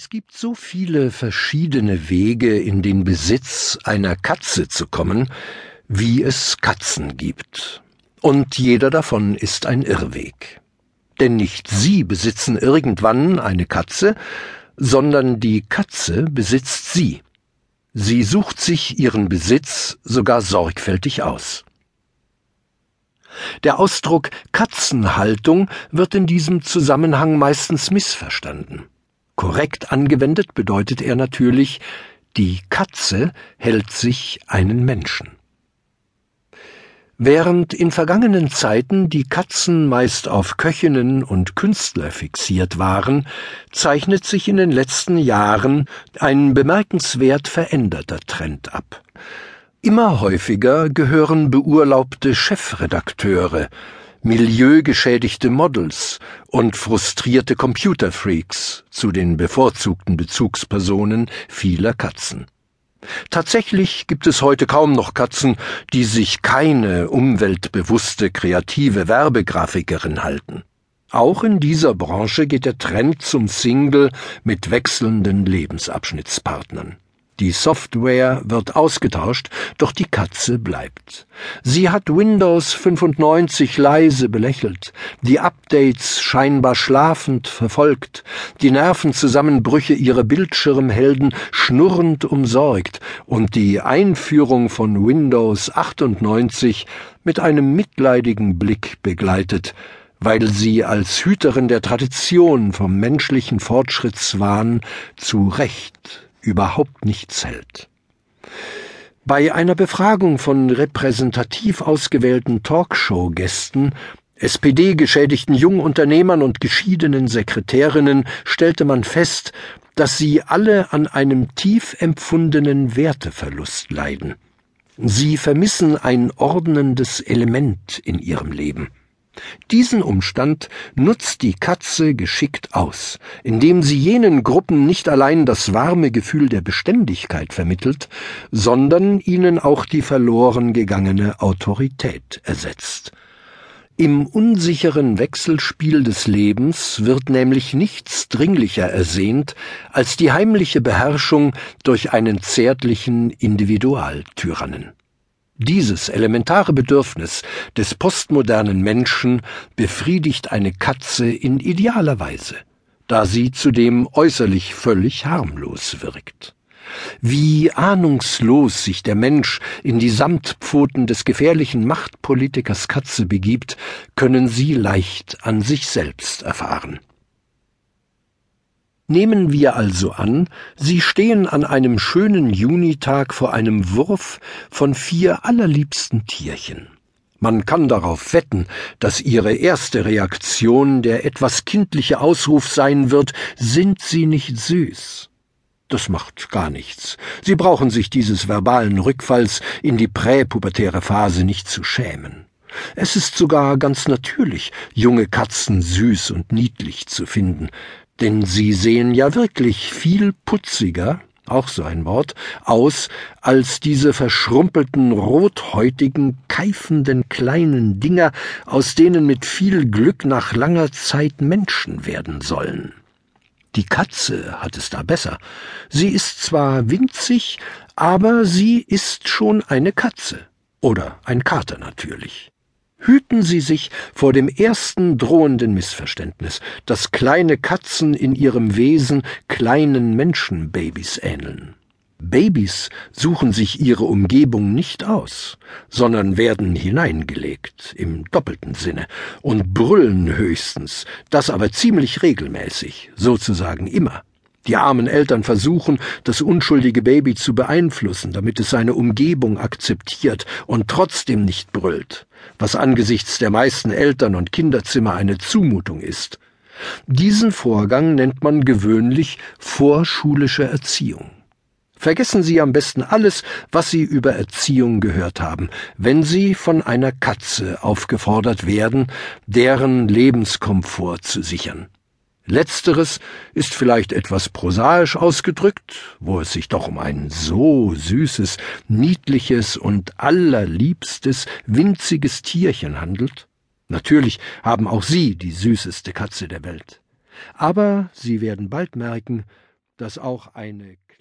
Es gibt so viele verschiedene Wege, in den Besitz einer Katze zu kommen, wie es Katzen gibt. Und jeder davon ist ein Irrweg. Denn nicht Sie besitzen irgendwann eine Katze, sondern die Katze besitzt Sie. Sie sucht sich ihren Besitz sogar sorgfältig aus. Der Ausdruck Katzenhaltung wird in diesem Zusammenhang meistens missverstanden. Korrekt angewendet bedeutet er natürlich, die Katze hält sich einen Menschen. Während in vergangenen Zeiten die Katzen meist auf Köchinnen und Künstler fixiert waren, zeichnet sich in den letzten Jahren ein bemerkenswert veränderter Trend ab. Immer häufiger gehören beurlaubte Chefredakteure, milieugeschädigte Models und frustrierte Computerfreaks zu den bevorzugten Bezugspersonen vieler Katzen. Tatsächlich gibt es heute kaum noch Katzen, die sich keine umweltbewusste kreative Werbegrafikerin halten. Auch in dieser Branche geht der Trend zum Single mit wechselnden Lebensabschnittspartnern. Die Software wird ausgetauscht, doch die Katze bleibt. Sie hat Windows 95 leise belächelt, die Updates scheinbar schlafend verfolgt, die Nervenzusammenbrüche ihrer Bildschirmhelden schnurrend umsorgt und die Einführung von Windows 98 mit einem mitleidigen Blick begleitet, weil sie als Hüterin der Tradition vom menschlichen Fortschrittswahn zu Recht überhaupt nichts hält. Bei einer Befragung von repräsentativ ausgewählten Talkshow-Gästen, SPD-geschädigten Jungunternehmern und geschiedenen Sekretärinnen stellte man fest, dass sie alle an einem tief empfundenen Werteverlust leiden. Sie vermissen ein ordnendes Element in ihrem Leben. Diesen Umstand nutzt die Katze geschickt aus, indem sie jenen Gruppen nicht allein das warme Gefühl der Beständigkeit vermittelt, sondern ihnen auch die verloren gegangene Autorität ersetzt. Im unsicheren Wechselspiel des Lebens wird nämlich nichts dringlicher ersehnt als die heimliche Beherrschung durch einen zärtlichen Individualtyrannen. Dieses elementare Bedürfnis des postmodernen Menschen befriedigt eine Katze in idealer Weise, da sie zudem äußerlich völlig harmlos wirkt. Wie ahnungslos sich der Mensch in die Samtpfoten des gefährlichen Machtpolitikers Katze begibt, können Sie leicht an sich selbst erfahren. Nehmen wir also an, Sie stehen an einem schönen Junitag vor einem Wurf von vier allerliebsten Tierchen. Man kann darauf wetten, dass Ihre erste Reaktion der etwas kindliche Ausruf sein wird, sind Sie nicht süß? Das macht gar nichts. Sie brauchen sich dieses verbalen Rückfalls in die präpubertäre Phase nicht zu schämen. Es ist sogar ganz natürlich, junge Katzen süß und niedlich zu finden, denn sie sehen ja wirklich viel putziger, auch so ein Wort, aus als diese verschrumpelten, rothäutigen, keifenden kleinen Dinger, aus denen mit viel Glück nach langer Zeit Menschen werden sollen. Die Katze hat es da besser. Sie ist zwar winzig, aber sie ist schon eine Katze. Oder ein Kater natürlich. Hüten Sie sich vor dem ersten drohenden Missverständnis, dass kleine Katzen in ihrem Wesen kleinen Menschenbabys ähneln. Babys suchen sich ihre Umgebung nicht aus, sondern werden hineingelegt, im doppelten Sinne, und brüllen höchstens, das aber ziemlich regelmäßig, sozusagen immer. Die armen Eltern versuchen, das unschuldige Baby zu beeinflussen, damit es seine Umgebung akzeptiert und trotzdem nicht brüllt, was angesichts der meisten Eltern und Kinderzimmer eine Zumutung ist. Diesen Vorgang nennt man gewöhnlich vorschulische Erziehung. Vergessen Sie am besten alles, was Sie über Erziehung gehört haben, wenn Sie von einer Katze aufgefordert werden, deren Lebenskomfort zu sichern. Letzteres ist vielleicht etwas prosaisch ausgedrückt, wo es sich doch um ein so süßes, niedliches und allerliebstes, winziges Tierchen handelt. Natürlich haben auch Sie die süßeste Katze der Welt. Aber Sie werden bald merken, dass auch eine